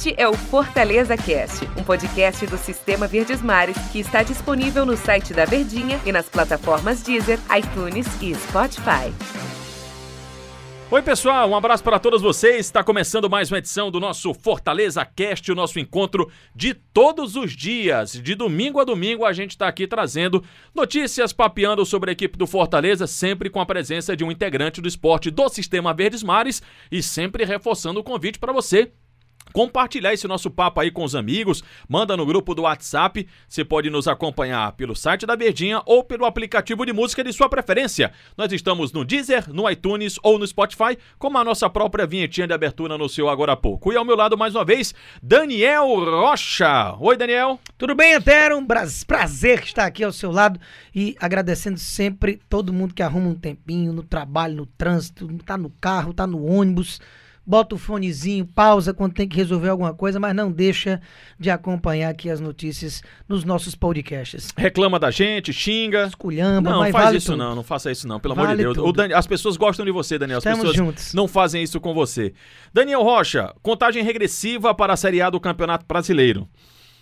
Este é o Fortaleza Cast, um podcast do Sistema Verdes Mares que está disponível no site da Verdinha e nas plataformas Deezer, iTunes e Spotify. Oi, pessoal, um abraço para todos vocês. Está começando mais uma edição do nosso Fortaleza Cast, o nosso encontro de todos os dias. De domingo a domingo, a gente está aqui trazendo notícias, papeando sobre a equipe do Fortaleza, sempre com a presença de um integrante do esporte do Sistema Verdes Mares e sempre reforçando o convite para você compartilhar esse nosso papo aí com os amigos, manda no grupo do WhatsApp. Você pode nos acompanhar pelo site da Verdinha ou pelo aplicativo de música de sua preferência. Nós estamos no Deezer, no iTunes ou no Spotify, com a nossa própria vinhetinha de abertura seu agora há pouco. E ao meu lado, mais uma vez, Daniel Rocha. Oi, Daniel. Tudo bem, Etero? Um prazer estar aqui ao seu lado e agradecendo sempre todo mundo que arruma um tempinho no trabalho, no trânsito, tá no carro, tá no ônibus bota o fonezinho, pausa quando tem que resolver alguma coisa, mas não deixa de acompanhar aqui as notícias nos nossos podcasts. Reclama da gente, xinga. Esculhamba, não, mas faz vale isso tudo. não, não faça isso não, pelo Vale amor de Deus. tudo. O Dani- as pessoas gostam de você, Daniel. As Estamos pessoas juntos. não fazem isso com você. Daniel Rocha, contagem regressiva para a Série A do Campeonato Brasileiro.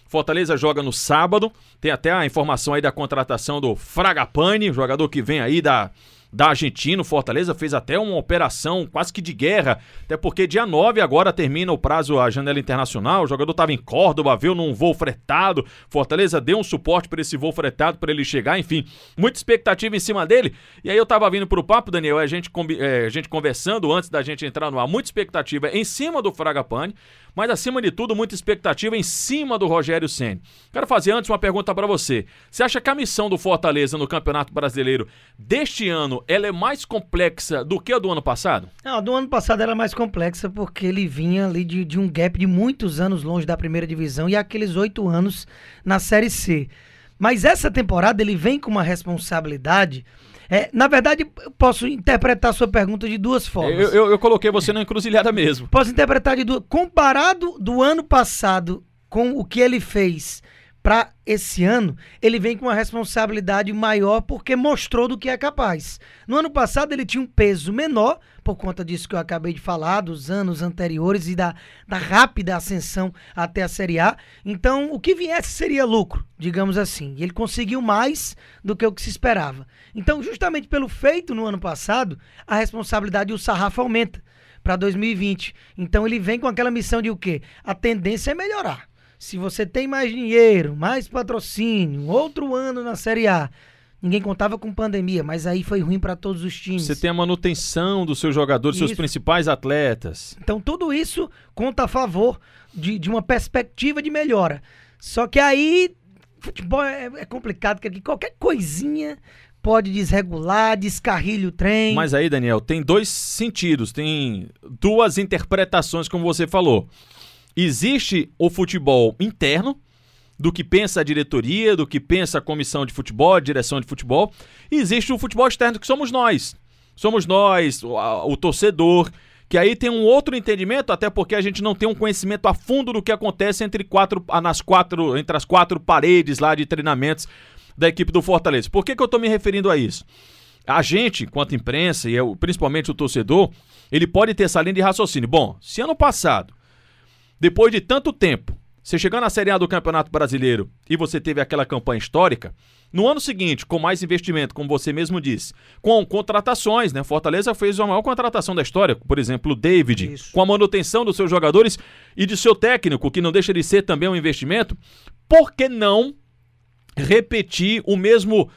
Fortaleza joga no sábado. Tem até a informação aí da contratação do Fragapane, jogador que vem aí da, da Argentina. O Fortaleza fez até uma operação quase que de guerra, até porque dia 9 agora termina o prazo, a janela internacional. O jogador estava em Córdoba, veio num voo fretado. Fortaleza deu um suporte para esse voo fretado para ele chegar, enfim, muita expectativa em cima dele. E aí eu tava vindo pro papo, Daniel, a gente, eh, a gente conversando antes da gente entrar no ar, muita expectativa em cima do Fragapane, mas acima de tudo, muita expectativa em cima do Rogério Ceni. Quero fazer antes uma pergunta para você. Você acha que a missão do Fortaleza no Campeonato Brasileiro deste ano ela é mais complexa do que a do ano passado? Não, do ano passado era mais complexa porque ele vinha ali de, de um gap de muitos anos longe da primeira divisão e aqueles oito anos na Série C. Mas essa temporada ele vem com uma responsabilidade. É, na verdade, eu posso interpretar a sua pergunta de duas formas. Eu, eu- eu coloquei você na encruzilhada mesmo. Posso interpretar de duas. Comparado do ano passado com o que ele fez para esse ano, ele vem com uma responsabilidade maior porque mostrou do que é capaz. No ano passado ele tinha um peso menor, por conta disso que eu acabei de falar, dos anos anteriores e da, da rápida ascensão até a Série A. Então, o que viesse seria lucro, digamos assim. E ele conseguiu mais do que o que se esperava. Então, justamente pelo feito no ano passado, a responsabilidade e o sarrafo aumenta para 2020. Então ele vem com aquela missão de o quê? A tendência é melhorar. Se você tem mais dinheiro, mais patrocínio, outro ano na Série A. Ninguém contava com pandemia, mas aí foi ruim para todos os times. Você tem a manutenção dos seus jogadores, seus principais atletas. Então tudo isso conta a favor de, de uma perspectiva de melhora. Só que aí futebol é, é complicado, porque qualquer coisinha pode desregular, descarrilha o trem. Mas aí, Daniel, tem dois sentidos, tem duas interpretações, como você falou. Existe o futebol interno, do que pensa a diretoria, do que pensa a comissão de futebol, a direção de futebol, e existe o futebol externo, que somos nós. Somos nós, o, a- o torcedor, que aí tem um outro entendimento, até porque a gente não tem um conhecimento a fundo do que acontece entre quatro, nas quatro, entre as quatro paredes lá de treinamentos da equipe do Fortaleza. Por que, que eu tô me referindo a isso? A gente, enquanto imprensa, e eu, principalmente o torcedor, ele pode ter essa linha de raciocínio. Bom, se ano passado, depois de tanto tempo, você chegar na Série A do Campeonato Brasileiro e você teve aquela campanha histórica, no ano seguinte, com mais investimento, como você mesmo disse, com contratações, né? Fortaleza fez a maior contratação da história, por exemplo, o David, Isso. com a manutenção dos seus jogadores e de seu técnico, que não deixa de ser também um investimento. Por que não repetir o mesmo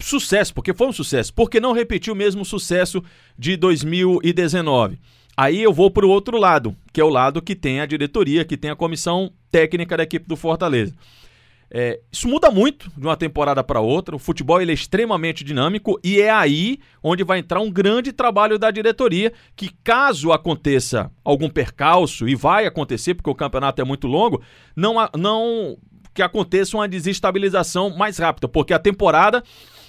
sucesso, porque foi um sucesso. Por que não repetir o mesmo sucesso de 2019? Aí eu vou para o outro lado, que é o lado que tem a diretoria, que tem a comissão técnica da equipe do Fortaleza. É, isso muda muito de uma temporada para outra. O futebol ele é extremamente dinâmico e é aí onde vai entrar um grande trabalho da diretoria. Que caso aconteça algum percalço, e vai acontecer porque o campeonato é muito longo, não, não que aconteça uma desestabilização mais rápida, porque a temporada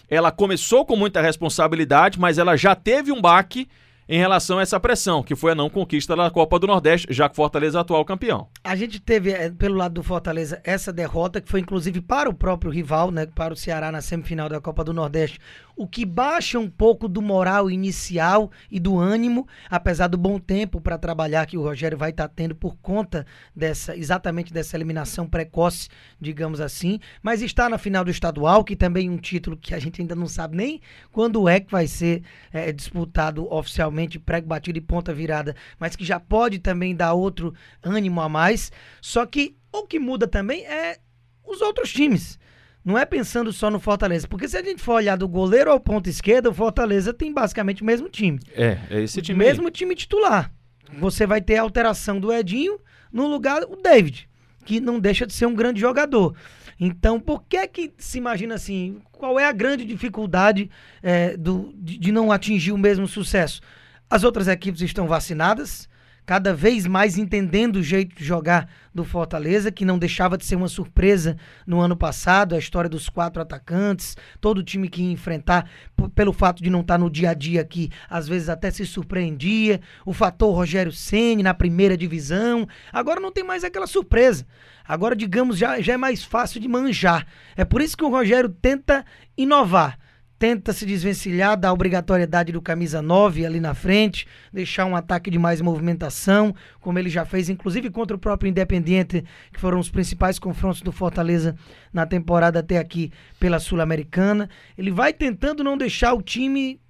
ela começou com muita responsabilidade, mas ela já teve um baque em relação a essa pressão, que foi a não conquista da Copa do Nordeste, já que Fortaleza é atual campeão. A gente teve, eh, pelo lado do Fortaleza, essa derrota, que foi inclusive para o próprio rival, né? Para o Ceará na semifinal da Copa do Nordeste. O que baixa um pouco do moral inicial e do ânimo, apesar do bom tempo para trabalhar que o Rogério vai estar tá tendo por conta dessa exatamente dessa eliminação precoce, digamos assim, mas está na final do estadual, que também é um título que a gente ainda não sabe nem quando é que vai ser é, disputado oficialmente, prego batido e ponta virada, mas que já pode também dar outro ânimo a mais. Só que o que muda também é os outros times. Não é pensando só no Fortaleza. Porque se a gente for olhar do goleiro ao ponto esquerda, o Fortaleza tem basicamente o mesmo time. É, é esse time. Mesmo aí. time titular. Você vai ter a alteração do Edinho no lugar do David, que não deixa de ser um grande jogador. Então, por que que se imagina assim? Qual é a grande dificuldade é, do, de, de não atingir o mesmo sucesso? As outras equipes estão vacinadas, cada vez mais entendendo o jeito de jogar do Fortaleza, que não deixava de ser uma surpresa no ano passado, a história dos quatro atacantes, todo time que ia enfrentar, pelo fato de não estar no dia a dia aqui, às vezes até se surpreendia, o fator Rogério Ceni na primeira divisão, agora não tem mais aquela surpresa. Agora, digamos, já, já é mais fácil de manjar. É por isso que o Rogério tenta inovar tenta se desvencilhar da obrigatoriedade do camisa 9 ali na frente, deixar um ataque de mais movimentação, como ele já fez, inclusive contra o próprio Independiente, que foram os principais confrontos do Fortaleza na temporada até aqui pela Sul-Americana. Ele vai tentando não deixar o time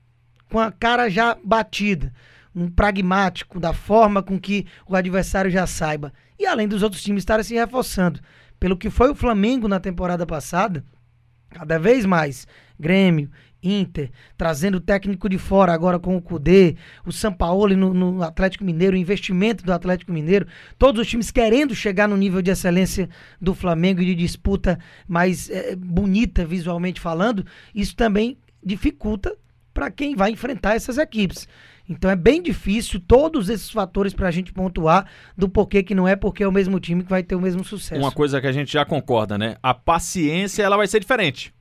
com a cara já batida, um pragmático da forma com que o adversário já saiba. E além dos outros times estarem se reforçando, pelo que foi o Flamengo na temporada passada, cada vez mais Grêmio, Inter, trazendo o técnico de fora agora com o Cudê, o Sampaoli no, no Atlético Mineiro, o investimento do Atlético Mineiro, todos os times querendo chegar no nível de excelência do Flamengo e de disputa mais é, bonita visualmente falando, isso também dificulta para quem vai enfrentar essas equipes. Então é bem difícil todos esses fatores para a gente pontuar do porquê que não é porque é o mesmo time que vai ter o mesmo sucesso. Uma coisa que a gente já concorda, né? A paciência ela vai ser diferente.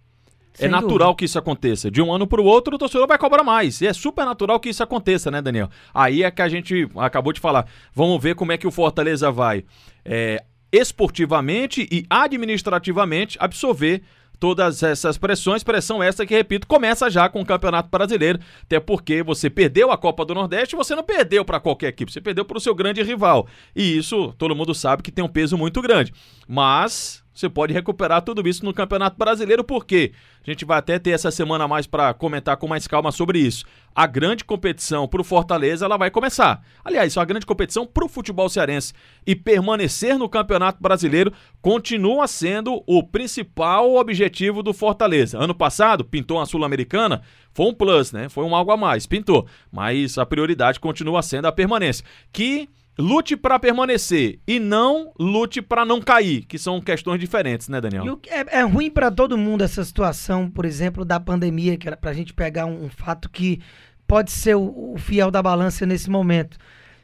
É Sem é natural dúvida. que isso aconteça. De um ano para o outro, o torcedor vai cobrar mais. E é super natural que isso aconteça, né, Daniel? Aí é que a gente acabou de falar. Vamos ver como é que o Fortaleza vai é, esportivamente e administrativamente absorver todas essas pressões, pressão essa que, repito, começa já com o Campeonato Brasileiro, até porque você perdeu a Copa do Nordeste, você não perdeu para qualquer equipe, você perdeu para o seu grande rival. E isso todo mundo sabe que tem um peso muito grande. Mas você pode recuperar tudo isso no Campeonato Brasileiro, porque a gente vai até ter essa semana mais para comentar com mais calma sobre isso. A grande competição para o Fortaleza ela vai começar. Aliás, a grande competição para o futebol cearense e permanecer no Campeonato Brasileiro continua sendo o principal objetivo do Fortaleza. Ano passado pintou a Sul-Americana, foi um plus, né? Foi um algo a mais, pintou. Mas a prioridade continua sendo a permanência, que lute para permanecer e não lute para não cair, que são questões diferentes, né, Daniel? É, é, ruim para todo mundo essa situação, por exemplo, da pandemia, que era pra gente pegar um, um fato que pode ser o, o, fiel da balança nesse momento.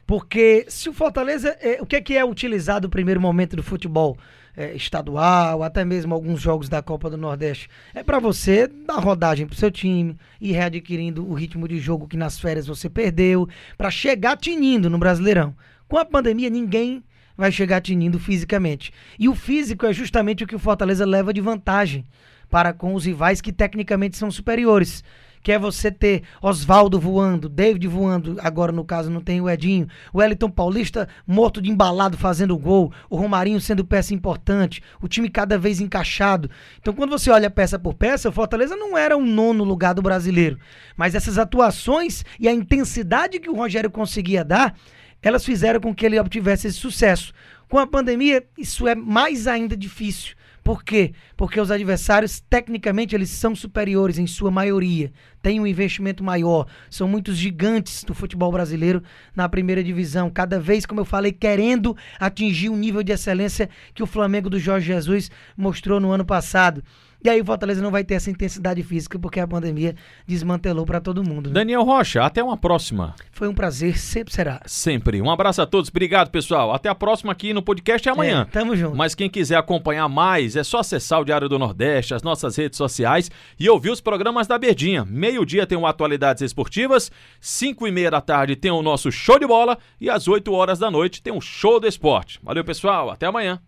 Porque se o Fortaleza, é, o que é que é utilizado no primeiro momento do futebol é, estadual, até mesmo alguns jogos da Copa do Nordeste, é para você dar rodagem pro seu time, ir readquirindo o ritmo de jogo que nas férias você perdeu, para chegar tinindo no Brasileirão. Com a pandemia, ninguém vai chegar tinindo fisicamente. E o físico é justamente o que o Fortaleza leva de vantagem para com os rivais que tecnicamente são superiores. Que é você ter Oswaldo voando, David voando, agora no caso não tem o Edinho, o Wellington Paulista morto de embalado fazendo gol, o Romarinho sendo peça importante, o time cada vez encaixado. Então quando você olha peça por peça, o Fortaleza não era um nono lugar do brasileiro. Mas essas atuações e a intensidade que o Rogério conseguia dar elas fizeram com que ele obtivesse esse sucesso. Com a pandemia, isso é mais ainda difícil. Por quê? Porque os adversários, tecnicamente, eles são superiores em sua maioria. Têm um investimento maior. São muitos gigantes do futebol brasileiro na primeira divisão. Cada vez, como eu falei, querendo atingir o nível de excelência que o Flamengo do Jorge Jesus mostrou no ano passado. E aí o Fortaleza não vai ter essa intensidade física porque a pandemia desmantelou para todo mundo. Né? Daniel Rocha, até uma próxima. Foi um prazer, sempre será. Sempre. Um abraço a todos. Obrigado, pessoal. Até a próxima aqui no podcast amanhã. É, tamo junto. Mas quem quiser acompanhar mais, é só acessar o Diário do Nordeste, as nossas redes sociais e ouvir os programas da Berdinha. Meio-dia tem o Atualidades Esportivas, cinco e meia da tarde tem o nosso show de bola e às 8 horas da noite tem o show do esporte. Valeu, pessoal. Até amanhã.